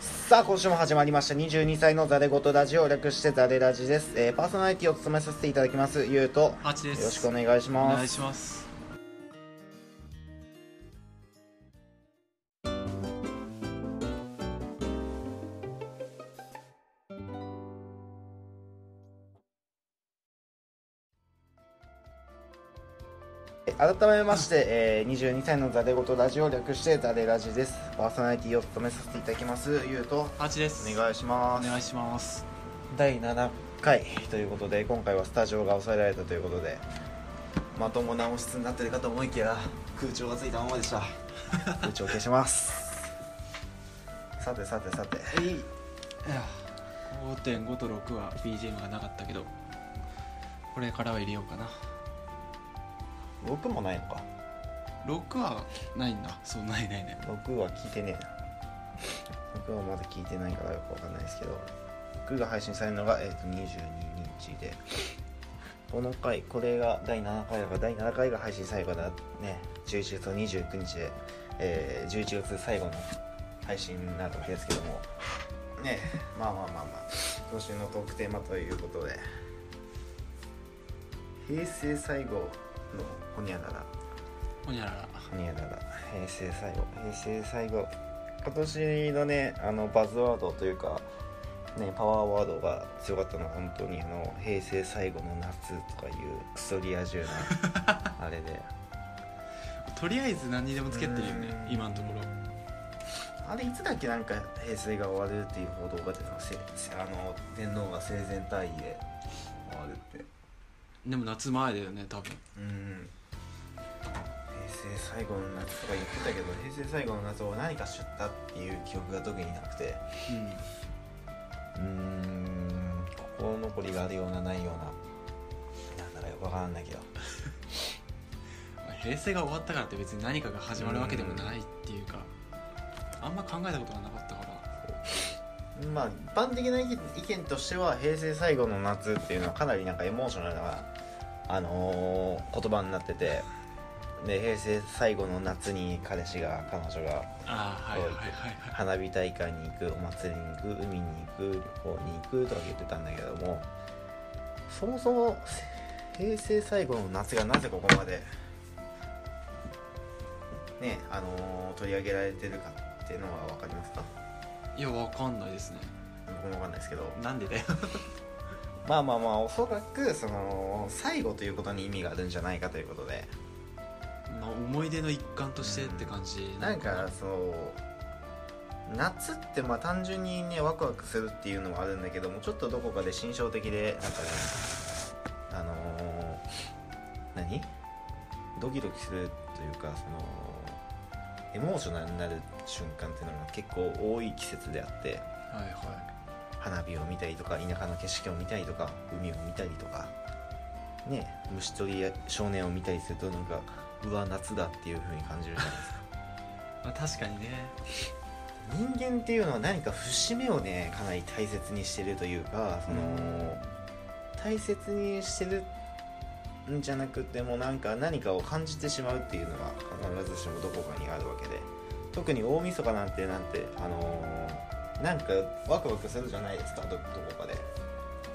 さあ今週も始まりました。22歳のザレ言ラジオ略してザレラジです、えーパーソナリティを務めさせていただきます。ゆうと。よあちです。ろしくお願いしお願いますします改めまして、えー22歳のザレ言ラジオ略してザレラジです。パーソナリティを務めさせていただきますゆうと。あちです。お願いします。お願いします。第7回ということで今回はスタジオが抑えられたということでまともな音質になってるかと思いきや空調がついたままでした。空調消します。さてさてさて。えい。いや5.5と6は BGM がなかったけどこれからは入れようかな6もないのか。6はないんだ。そうないないない。6は聞いてねえな。6はまだ聞いてないからよくわかんないですけど。6が配信されるのが、えー、と22日で。この回これが第7回だから第7回が配信最後だね。11月の29日で、えー11月最後の配信になるわけですけども。ねまあまあまあまあ。今週のトークテーマということで。平成最後のほにゃらら。ほにゃらら。ほにゃらら。平成最後。平成最後。今年のねあのバズワードというかねパワーワードが強かったのは本当にあの平成最後の夏とかいうクソリア充な あれで。とりあえず何にでもつけてるよねうん。今のところ。あれいつだっけなんか平成が終わるっていう報道が出てますせあの天皇が生前退位で終わるってでも夏前だよね多分。うん。平成最後の夏とか言ってたけど平成最後の夏を何か知ったっていう記憶が特になくて。うんうーん心残りがあるようなないような。なんだかよくわかんないけど。平成が終わったからって別に何かが始まるわけでもないっていうかあんま考えたことがなかったから。まあ一般的な意見意見としては平成最後の夏っていうのはかなりなんかエモーショナルな、あのー言葉になっててで平成最後の夏に彼氏が彼女が花火大会に行くお祭りに行く海に行く旅行に行くとか言ってたんだけどもそもそも平成最後の夏がなぜここまでねあのー取り上げられてるかっていうのは分かりますか？いやわかんないですね。僕も分かんないですけど。なんでだよまあまあまあおそらくその最後ということに意味があるんじゃないかということで。まあ思い出の一環としてって感じなんかそう夏ってまあ単純にねワクワクするっていうのもあるんだけどもちょっとどこかで心象的でなんかねあのー何？ドキドキするというかそのエモーショナルになる瞬間っていうのが結構多い季節であって。はいは花火を見たりとか田舎の景色を見たりとか海を見たりとかね虫取りや少年を見たりするとなんかうわ夏だっていう風に感じるじゃないですか。い、まあ、確かにね。人間っていうのは何か節目をねかなり大切にしてるというかその、大切にしてるんじゃなくてもなんか何かを感じてしまうっていうのは必ずしもどこかにあるわけで。特に大晦日なんてなんてあのーなんかワクワクするじゃないですかどどこかで。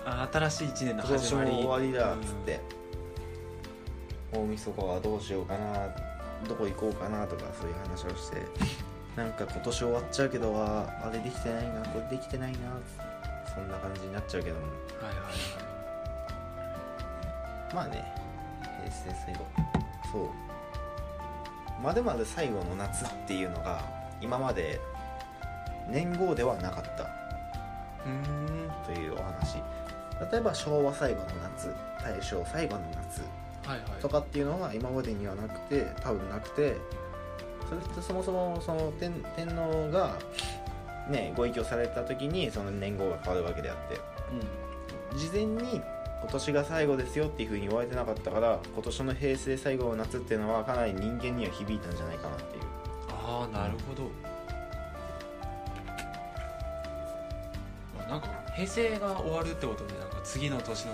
あ新しい一年の始まり。終わりだっつって、大晦日はどうしようかなどこ行こうかなとかそういう話をして。なんか今年終わっちゃうけどああれできてないなこれできてないなそんな感じになっちゃうけども。はいはいはい。まあね平成最後。そう。まるまる最後の夏っていうのが今まで年号ではなかった。うーん。というお話。例えば昭和最後の夏大正最後の夏とかっていうのは今までにはなくて多分なくてそれってそもそもその天天皇がねご異教された時にその年号が変わるわけであって。うん。事前に今年が最後ですよっていうふうに言われてなかったから今年の平成最後の夏っていうのはかなり人間には響いたんじゃないかなっていう。ああなるほど、まあなん平成が終わるってことでなんか次の年の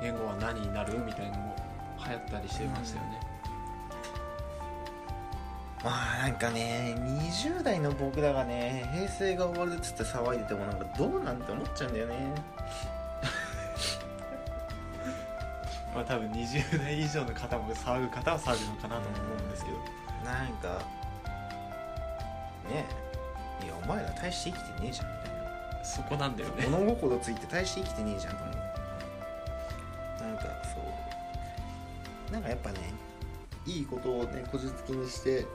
言語は何になるみたいなのも流行ったりしてましたよね、まあなんかね20代の僕らがね平成が終わるっつって騒いでてもなんかどうなんて思っちゃうんだよね。まあ多分20代以上の方も騒ぐ方は騒ぐのかなと思うんですけど。なんかねいやお前ら大して生きてねえじゃんそこなんだよね。物心ついて大して生きてねえじゃんと思うなんかそう。なんかやっぱねいいことをねこじつけにして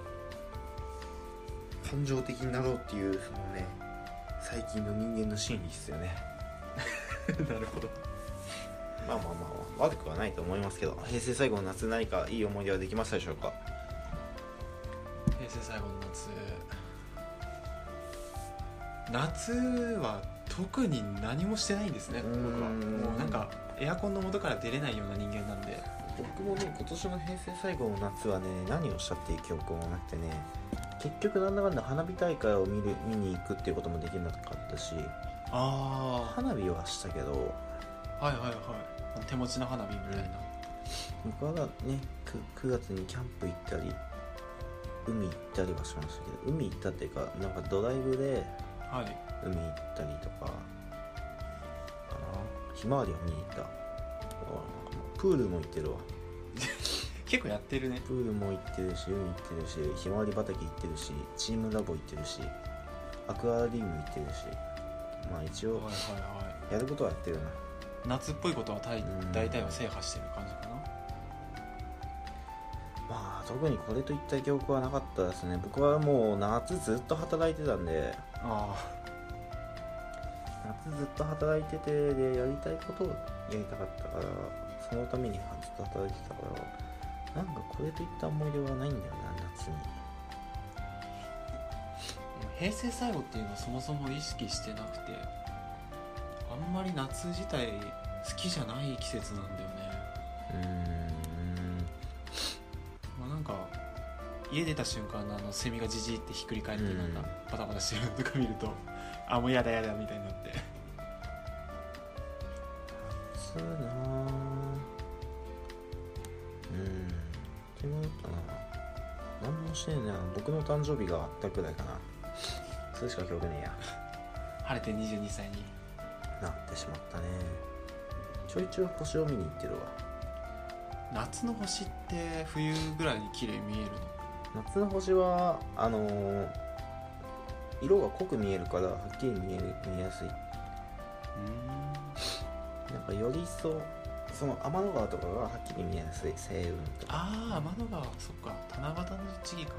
感情的になろうっていうそのね最近の人間の心理ですよね。なるほど。まあまあまあ悪くはないと思いますけど平成最後の夏何かいい思い出はできましたでしょうか？平成最後の夏夏は特に何もしてないんですね僕は。もうなんかエアコンの元から出れないような人間なんで。僕もね今年の平成最後の夏はね何をしたっていう記憶もなくてね結局なんだかんだ花火大会を見る見に行くっていうこともできなかったしあ花火はしたけどあはいはいはい。手持ちの花火みたいな、僕はね 9, 9月にキャンプ行ったり海行ったりはしましたけど海行ったっていうかなんかドライブではい。海行ったりとか。かなひまわりを見に行った。プールも行ってるわ。結構やってるね。プールも行ってるし海行ってるしひまわり畑行ってるしチームラボ行ってるしアクアリウム行ってるし。まあ一応はいはいはい。やることはやってるな。夏っぽいことは大うん。大体は制覇してるか特にこれといった記憶はなかったですね。僕はもう夏ずっと働いてたんで。あ夏ずっと働いててでやりたいことをやりたかったからそのためにずっと働いてたから。なんかこれといった思い出はないんだよな夏に。あ平成最後っていうのはそもそも意識してなくてあんまり夏自体好きじゃない季節なんだよ家出た瞬間のあのセミがじじいってひっくり返ってうんなん。かバタバタしてるのとか見ると あもうやだやだみたいになって。夏なぁ。うん。でもかな。何もしてねえな。僕の誕生日があったくらいかな。それしか記憶ねえや。晴れて22歳に。なってしまったね。ちょいちょい星を見に行ってるわ。夏の星って冬ぐらいに綺麗に見えるの？夏の星はあのー色が濃く見えるからはっきり見える見えやすい。なんかより一層その天の川とかがはっきり見えやすい。星雲とか。ああ天の川そっか。七夕の時期か。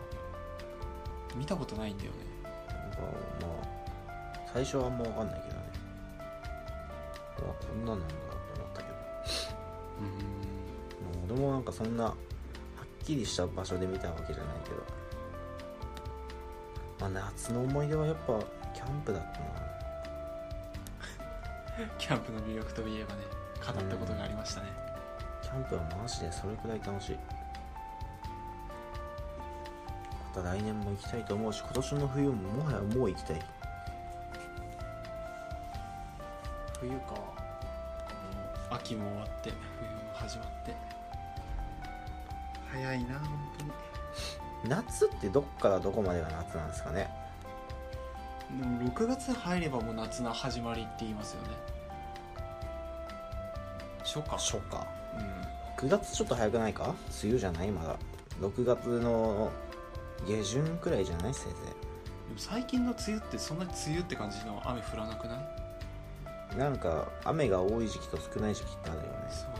見たことないんだよね。なんかまあ最初はあんま分かんないけどね。うわこんなんなんだと思ったけど。うん。もう俺もなんかそんなきりした場所で見たわけじゃないけど。まあ夏の思い出はやっぱキャンプだったな。キャンプの魅力といえばね語ったことがありましたね、キャンプはマジでそれくらい楽しい。また来年も行きたいと思うし今年の冬ももはやもう行きたい。冬か。秋も終わって冬も始まって早いな本当に。夏ってどっからどこまでが夏なんですかね？でも6月入ればもう夏の始まりって言いますよね。初夏。初夏。うん。9月ちょっと早くないか？梅雨じゃないまだ。6月の下旬くらいじゃない？せいぜでも最近の梅雨ってそんなに梅雨って感じの雨降らなくない？いなんか雨が多い時期と少ない時期ってあるよね。そう。そ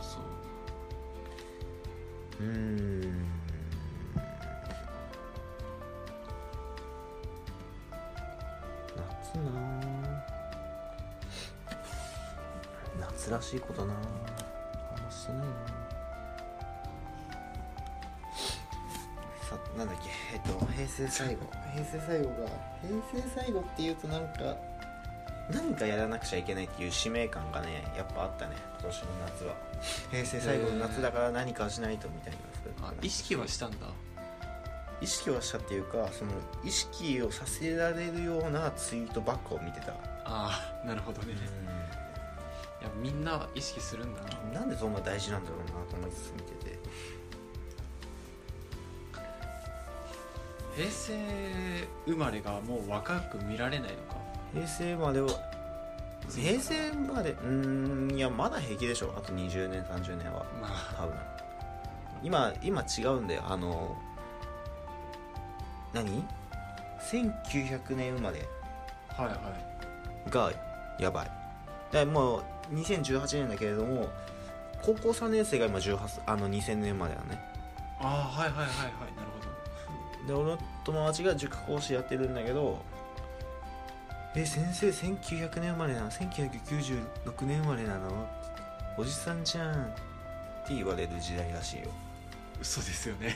うん。夏な夏らしいことな。あんましてないなさなんだっけ？えっと平成最後。平成最後が平成最後っていうとなんか何かやらなくちゃいけないっていう使命感がねやっぱあったね。今年の夏は。平成最後の夏だから何かしないとみたいなあ意識はしたんだ。意識はしたっていうかその意識をさせられるようなツイートばっかを見てた、ああなるほどね。いやみんな意識するんだな。なんでそんな大事なんだろうなと思いつつ見てて。平成生まれがもう若く見られないのか平成までは平成までうーんいやまだ平気でしょあと20年30年は。まあ。多分。今今違うんだよ。あの何 ?1900 年生まれ。はいはい。がやばい。だもう2018年だけれども高校3年生が今18あの2000年生まれだね。ああはいはいはいはい。なるで俺の友達が塾講師やってるんだけどえ先生1900年生まれなの？1996年生まれなのおじさんじゃんって言われる時代らしいよ。嘘ですよね。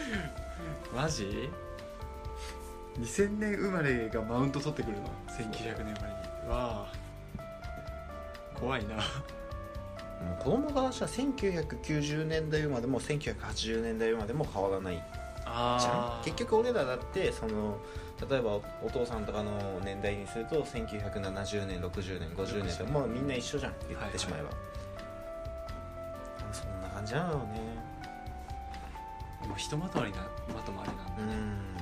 マジ？2000年生まれがマウント取ってくるの？1900年生まれに。わあ。怖いな。もう子供からしたら1990年代生までも1980年代生までも変わらないじゃあん結局俺らだってその例えばお父さんとかの年代にすると1970年60年50年とかもうみんな一緒じゃん言ってしまえば、そんな感じなんだろうねもうひとまとまりなまとまりなんだね、うん。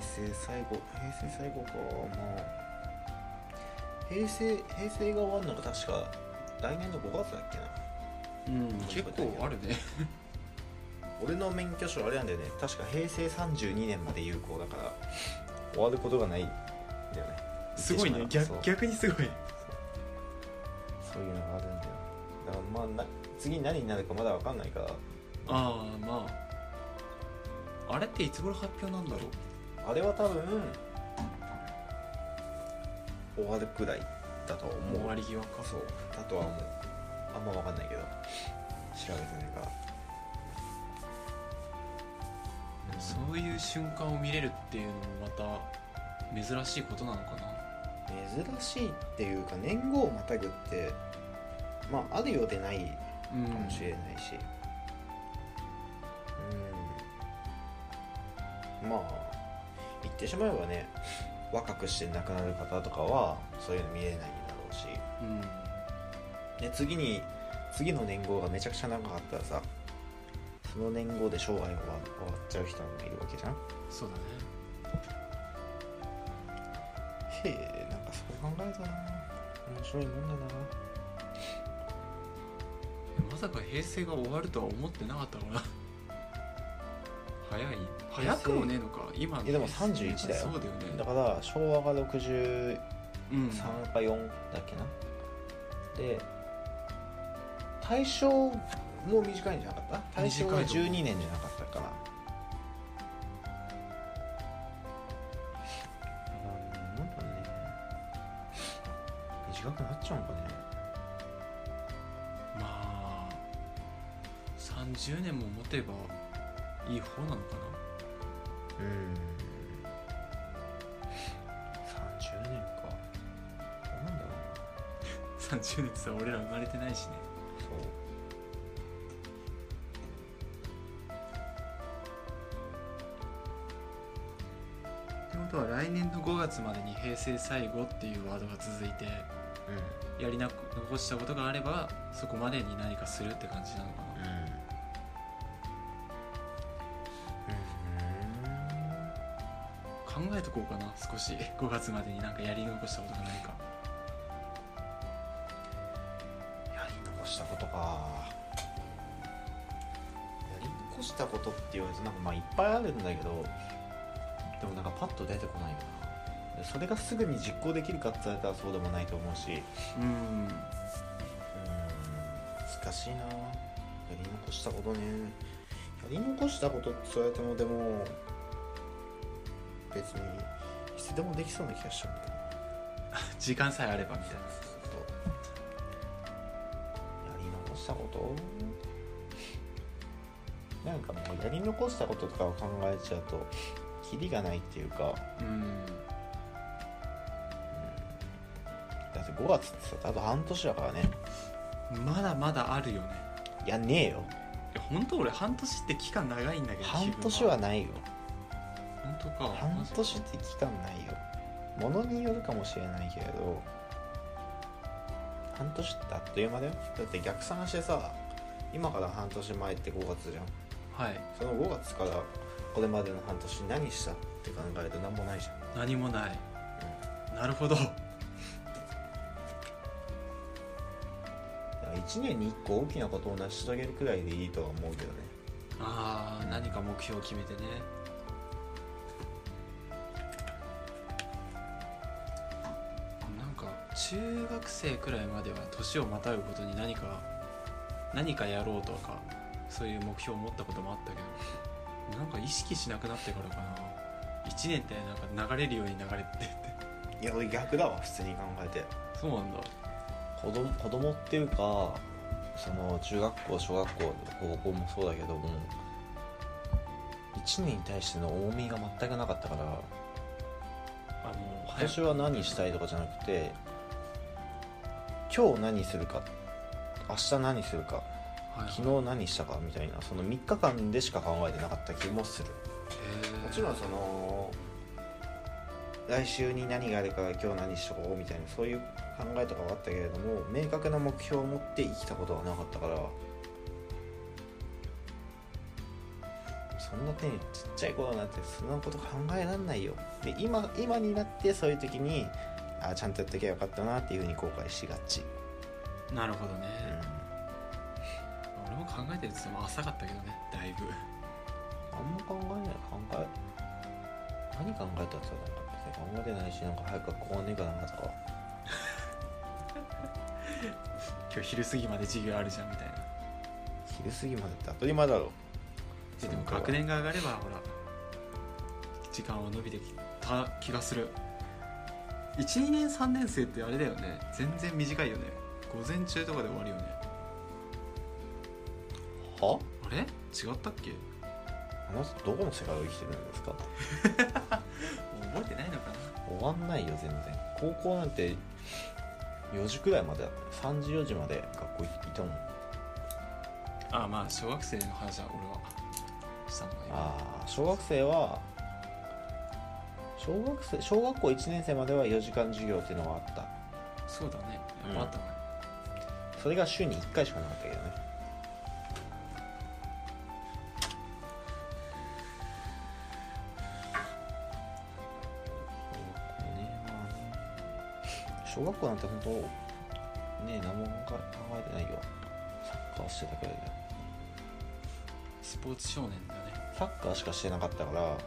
平成最後平成最後か。まあ平成平成が終わるのが確か来年の5月だっけな。うん、結構あるね俺の免許証あれなんだよね。確か平成32年まで有効だから終わることがないんだよね。すごいね。逆逆にすごい。そう。そういうのがあるんだよ。だからまあな次何になるかまだ分かんないから。ああまあ。あれっていつ頃発表なんだろう？あれは多分終わるくらいだと思う。終わり際か。そう。だとは思う。あんま分かんないけど。調べてないか。らそういう瞬間を見れるっていうのもまた珍しいことなのかな。珍しいっていうか年号をまたぐってまああるようでないうん。かもしれないし。うん。まあ言ってしまえばね若くして亡くなる方とかはそういうの見れないんだろうし。うん。で次に次の年号がめちゃくちゃ長かったらさその年号で生涯が終わっちゃう人もいるわけじゃん。そうだね。へえなんかそう考えたら面白いもんだな。まさか平成が終わるとは思ってなかったから早い。早くもねえのか。今のいやでも31だよ。そうだよね。だから昭和が63うんか4だっけな。で大正も短いんじゃなかった？大正が短いと思う。12年じゃなかったかなうんなんかね。短くなっちゃうんかね。まあ30年も持てばいい方なのかうん。30年か。どうなんだろうな。な30年ってさ俺ら生まれてないしね。そうとは来年の5月までに平成最後っていうワードが続いてやり残したことがあればそこまでに何かするって感じなのかうん。なうん。考えとこうかな少し。5月までになんかやり残したことがないか。やり残したことか。やり残したことって言われてなんかまあいっぱいあるんだけどでもなんかパッと出てこないよな。でそれがすぐに実行できるかって言われたらそうでもないと思うし。ううん。難しいな。やり残したことね。やり残したことって言われてもでも別にいつでもできそうな気がしちゃう時間さえあればみたいな。やり残したこと？なんかもうやり残したこととかを考えちゃうとキリがないっていうか、うん。だって5月ってさあと半年だからね。まだまだあるよね。やんねえよ。いや本当俺半年って期間長いんだけど半年はないよ。本当か。半年って期間ないよ。ものによるかもしれないけれど半年ってあっという間だよ。だって逆算してさ今から半年前って5月じゃん。はい。その5月からこれまでの半年何したって考えると何もないじゃん。何もない、なるほど。1年に1個大きなことを成し遂げるくらいでいいとは思うけどね。ああ何か目標を決めてね。なんか中学生くらいまでは年をまたぐことに何か何かやろうとかそういう目標を持ったこともあったけどなんか意識しなくなってからかな。1年ってなんか流れるように流れてって。いや俺逆だわ普通に考えて。そうなんだ。子供子供っていうかその中学校小学校高校もそうだけども1年に対しての重みが全くなかったからあもう今年は何したいとかじゃなくて今日何するか明日何するかはい昨日何したかみたいなその3日間でしか考えてなかった気もする。もちろんその来週に何があるから今日何しとこうみたいなそういう考えとかはあったけれども明確な目標を持って生きたことはなかったから。そんなねちっちゃい頃なんてそんなこと考えらんないよ。で今今になってそういう時にあちゃんとやっときゃよかったなっていうふうに後悔しがち、なるほどね、考えてるって言っても浅かったけどね。だいぶ。あんま考えない。考え何考えたってさなんか別に考えてないしなんか早く学校がねえかなとか。今日昼過ぎまで授業あるじゃんみたいな。昼過ぎまでって当たり前だろ。ででも学年が上がればほら時間は伸びてきた気がする。12年3年生ってあれだよね。全然短いよね。午前中とかで終わるよね。はあれ？違ったっけ？あなたどこの世界を生きてるんですか？覚えてないのかな？終わんないよ全然。高校なんて4時くらいまでだ3時4時まで学校いたもん。ああまあ小学生の話は俺はしたのああ小学生は小学生小学校1年生までは4時間授業っていうのはあった。そうだね。やっぱあったね、それが週に1回しかなかったけどね小学校なんて本当ね何も考えてないよ。サッカーしてたくらいだよスポーツ少年だね。サッカーしかしてなかったから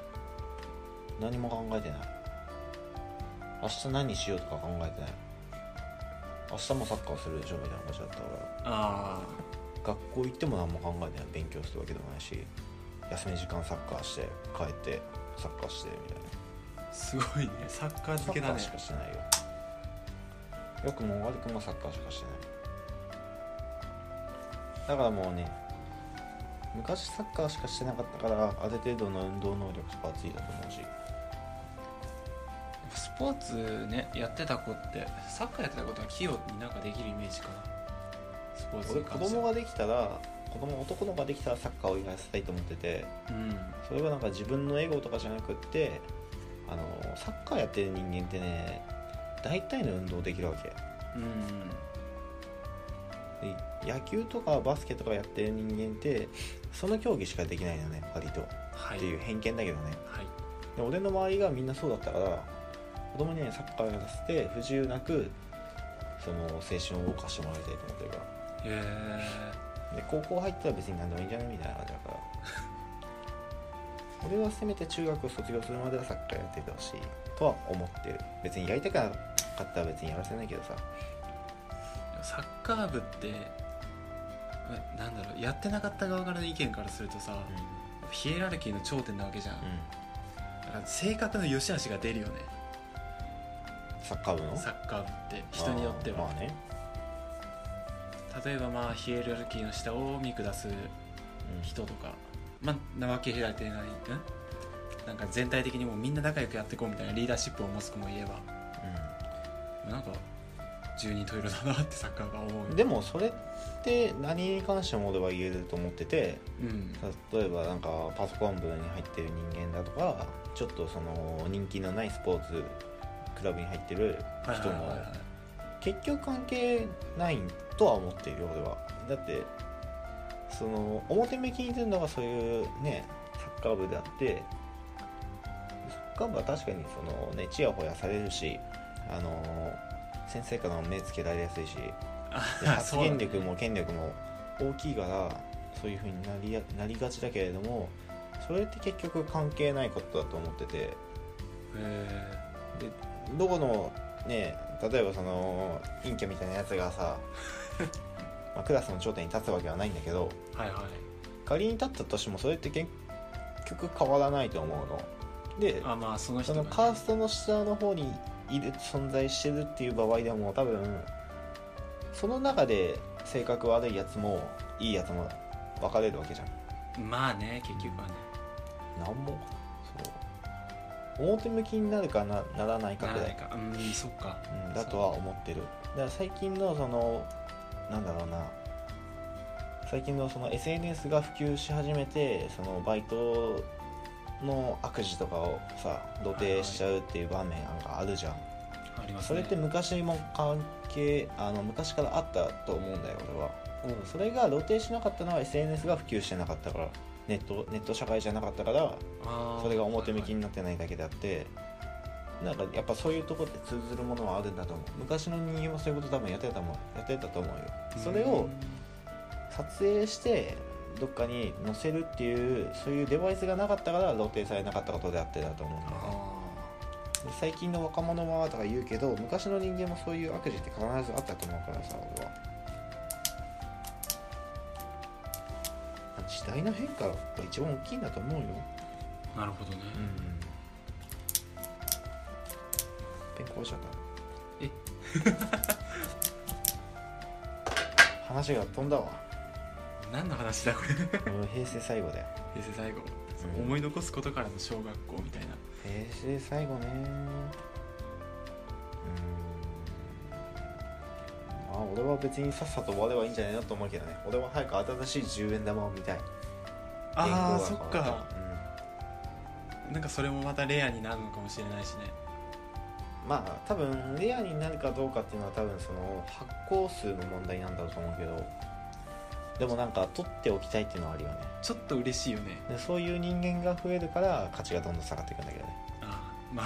何も考えてない。明日何しようとか考えてない。明日もサッカーするでしょみたいな感じだったから。あ学校行っても何も考えてない。勉強するわけでもないし休み時間サッカーして帰ってサッカーしてみたいな。あすごいね。サッカーサ漬けだね。ッカーしかしてないよよくも悪くもサッカーしかしてない。だからもうね昔サッカーしかしてなかったからある程度の運動能力とかはついたと思うし。スポーツねやってた子ってサッカーやってたことは器用になんかできるイメージかな。スポーツ俺子供ができたら子供男の子ができたらサッカーをやらせたいと思ってて。うん。それはなんか自分のエゴとかじゃなくってあのサッカーやってる人間ってね大体の運動できるわけ。うん。で野球とかバスケとかやってる人間ってその競技しかできないのね割と、はい。っていう偏見だけどね。はい。で俺の周りがみんなそうだったから子供にねサッカーやらせて不自由なくその青春を謳歌してもらいたいと思ってるから。へえで高校入ったら別に何でもいいんじゃないみたいな感じだから。俺はせめて中学を卒業するまではサッカーやっててほしいとは思ってる。別にやりたくなかったら別にやらせないけどさ。サッカー部ってえなんだろうやってなかった側からの意見からするとさ、ヒエラルキーの頂点なわけじゃん、うん、だから性格の良し悪しが出るよね。サッカー部の？サッカー部って人によっては、まあね、例えばまあヒエラルキーの下を見下すうん。人とか。まあなわけ開いてない。ん？なんか全体的にもうみんな仲良くやっていこうみたいなリーダーシップを持つ子もいればなんか十人十色だなってサッカーが思ううんでもそれって何に関しても俺は言えると思っててうん。例えばなんかパソコン部に入ってる人間だとかちょっとその人気のないスポーツクラブに入ってる人も結局関係ないとは思っているよ俺は。だってその表向きに出るのがそういうねサッカー部であってサッカー部は確かにそのねちやほやされるしあの先生からも目つけられやすいしで発言力も権力も大きいからそういう風になりやなりがちだけれどもそれって結局関係ないことだと思ってて。へえどこのね例えばその陰キャみたいなやつがさ まあクラスの頂点に立つわけはないんだけどはいはい。仮に立ったとしてもそれって結局変わらないと思うの。であまあそのね。そのカーストの下の方にいる存在してるっていう場合でも多分その中で性格悪いやつもいいやつも分かれるわけじゃん。まあね結局はね。なんもそう。表向きになるかなならないかなくらい。うんそっか。うん、だとは思ってる。だから最近のそのなんだろうな。最近のその SNS が普及し始めてそのバイトの悪事とかをさ露呈しちゃうっていう場面なんかあるじゃん、ありますね。それって昔も関係あの昔からあったと思うんだよ俺は。うん。それが露呈しなかったのは SNS が普及してなかったからネットネット社会じゃなかったからそれが表向きになってないだけであってなんかやっぱそういうとこって通ずるものはあるんだと思う。昔の人間もそういうこと多分やってたと思うやってたと思うよ。それを撮影してどっかに載せるっていうそういうデバイスがなかったから露呈されなかったことであってだと思うんだよね。最近の若者はとか言うけど昔の人間もそういう悪事って必ずあったと思うからさ俺は。時代の変化が一番大きいんだと思うよ。ーなるほどね。うん。ペン壊しちゃった。え？話が飛んだわ何の話だこれ。うん平成最後だよ。平成最後、うん。思い残すことからの小学校みたいな。平成最後ね。うん。まあ俺は別にさっさと終わればいいんじゃないのと思うけどね。俺は早く新しい10円玉を見たい。ああそっか。なんかそれもまたレアになるのかもしれないしね。うんまあ多分レアになるかどうかっていうのは多分その発行数の問題なんだと思うけどでもなんか取っておきたいっていうのはあるよね。ちょっと嬉しいよね。でそういう人間が増えるから価値がどんどん下がっていくんだけどね、あーまあ。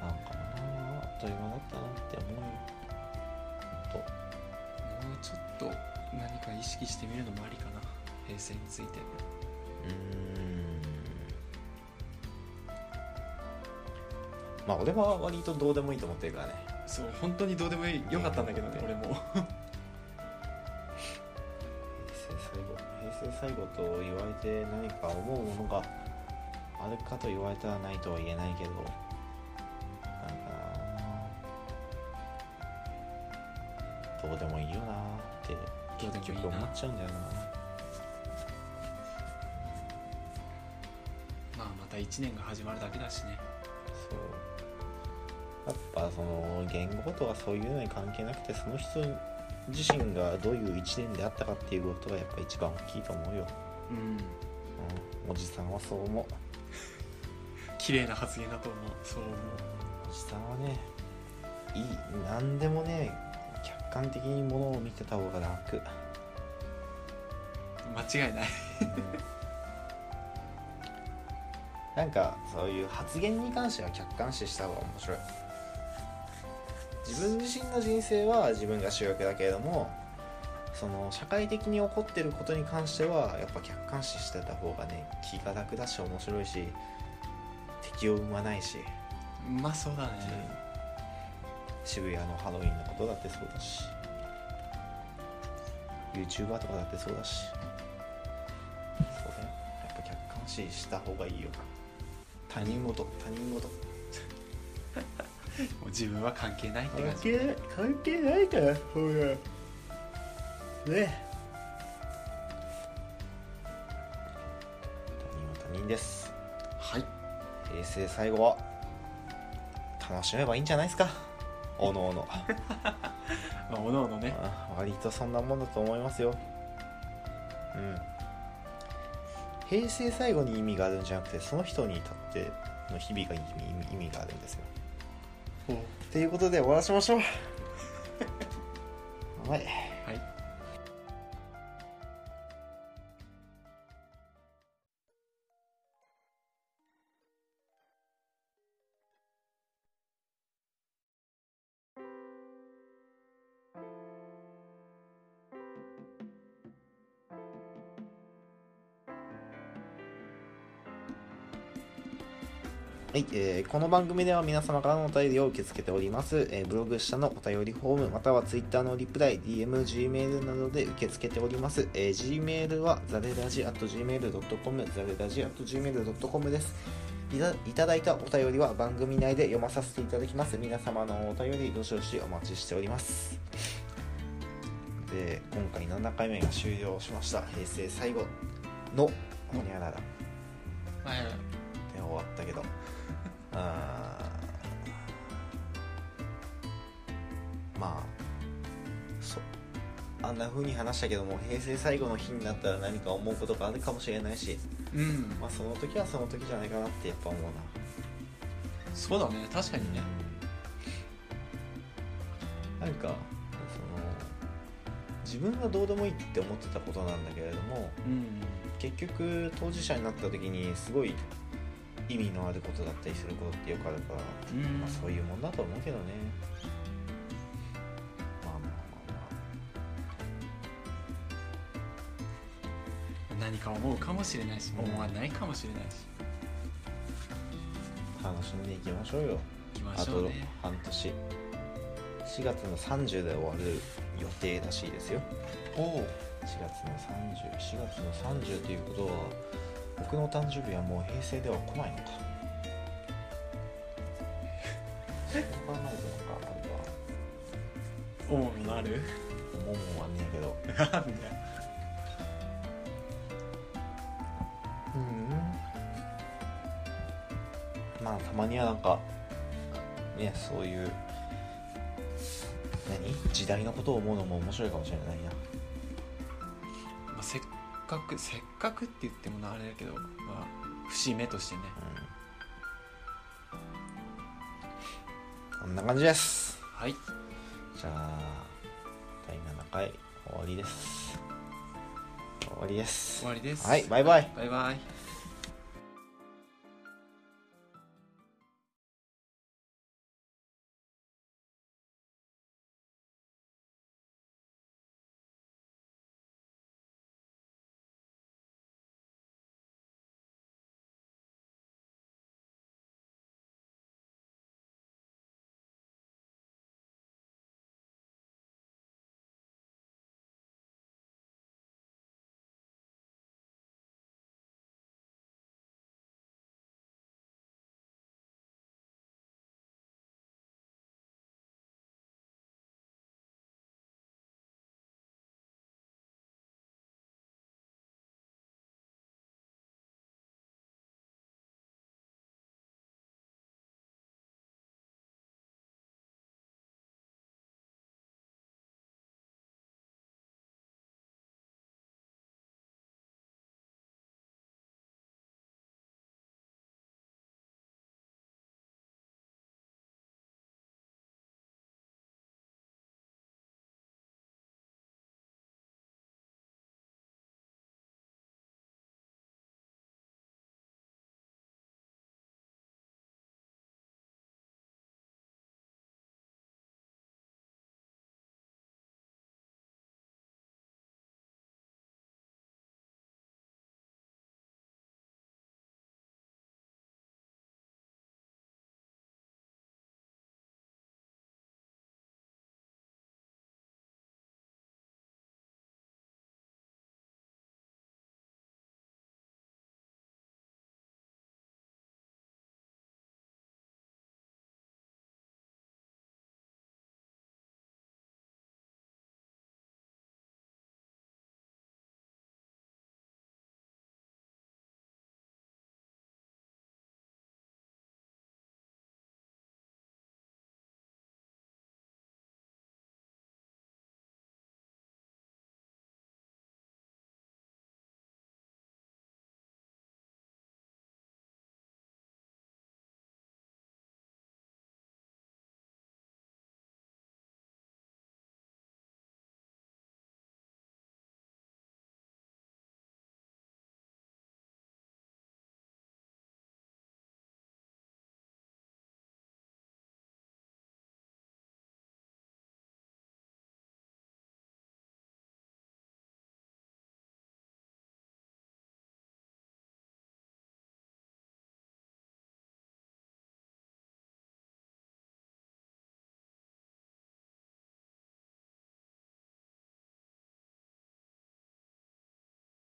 なんかなあっという間だったなって思う。よほんと。もうちょっと何か意識してみるのもありかな。平成について。うーん。まあ俺は割とどうでもいいと思ってるからねそう本当にどうでもいいよかったんだけどね俺も。平成最後平成最後と言われて何か思うものがあるかと言われたらないとは言えないけどなんかなどうでもいいよなって結局思っちゃうんだよな。まあまた1年が始まるだけだしね。そうやっぱその言語とかそういうのに関係なくてその人自身がどういう1年であったかっていうことがやっぱ一番大きいと思うよ、うん。うん、おじさんはそう思う。綺麗な発言だと思う。そう思う。おじさんはねいい何でもね客観的にものを見てた方が楽、間違いない。なんかそういう発言に関しては客観視した方が面白い自分自身の人生は自分が主役だけれどもその社会的に起こってることに関してはやっぱ客観視してた方がね気が楽だし面白いし敵を生まないし、まあそうだね、渋谷のハロウィンのことだってそうだし。YouTuber とかだってそうだし。そうだよやっぱ客観視した方がいいよ。他人事。他人事 もう自分は関係ないって感じ。関係ない関係ないからほら。ね。他人は他人です。はい。平成最後は楽しめばいいんじゃないですか？おのおの。まあおのおのね。あ割とそんなもんだと思いますよ。うん。平成最後に意味があるんじゃなくてその人にとっての日々が意味意味があるんですよということで終わらしましょう。はい。はい、えーこの番組では皆様からのお便りを受け付けております、えーブログ下のお便りフォームまたは Twitter のリプライ DM、Gmail などで受け付けております、えー Gmail はザレラジ at gmail.com ザレラジ at gmail.com です。いたいただいたお便りは番組内で読まさせていただきます。皆様のお便りどしどしお待ちしております。で今回7回目が終了しました。平成最後のほにゃららではい終わったけど。あー。まあそう。あんな風に話したけども平成最後の日になったら何か思うことがあるかもしれないし。うん。まあその時はその時じゃないかなってやっぱ思うな。そうだね確かにね。なんかその自分はどうでもいいって思ってたことなんだけれどもうん。結局当事者になった時にすごい意味のあることだったりすることってよくあるから、うん。まあ、そういうもんだと思うけどね。まあまあま何か思うかもしれないしうん思わないかもしれないし。あまあ楽しんでいきましょうよ。行きまあとしょうね。半年。4月の30で終わる予定らしいですよ。おお4月の304月の30ということは僕の誕生日はもう平成では来ないのか。そう考えるとかある重みのある？わ思うもんはねえけど。なんだよ。うん。まあたまにはなんかねそういう何？時代のことを思うのも面白いかもしれないなかくせっかくって言ってもなあれだけど、まあ、節目としてね。うん。こんな感じです。はい。じゃあ第7回終わりです。終わりです。終わりです。はいバイバイ。バイバイ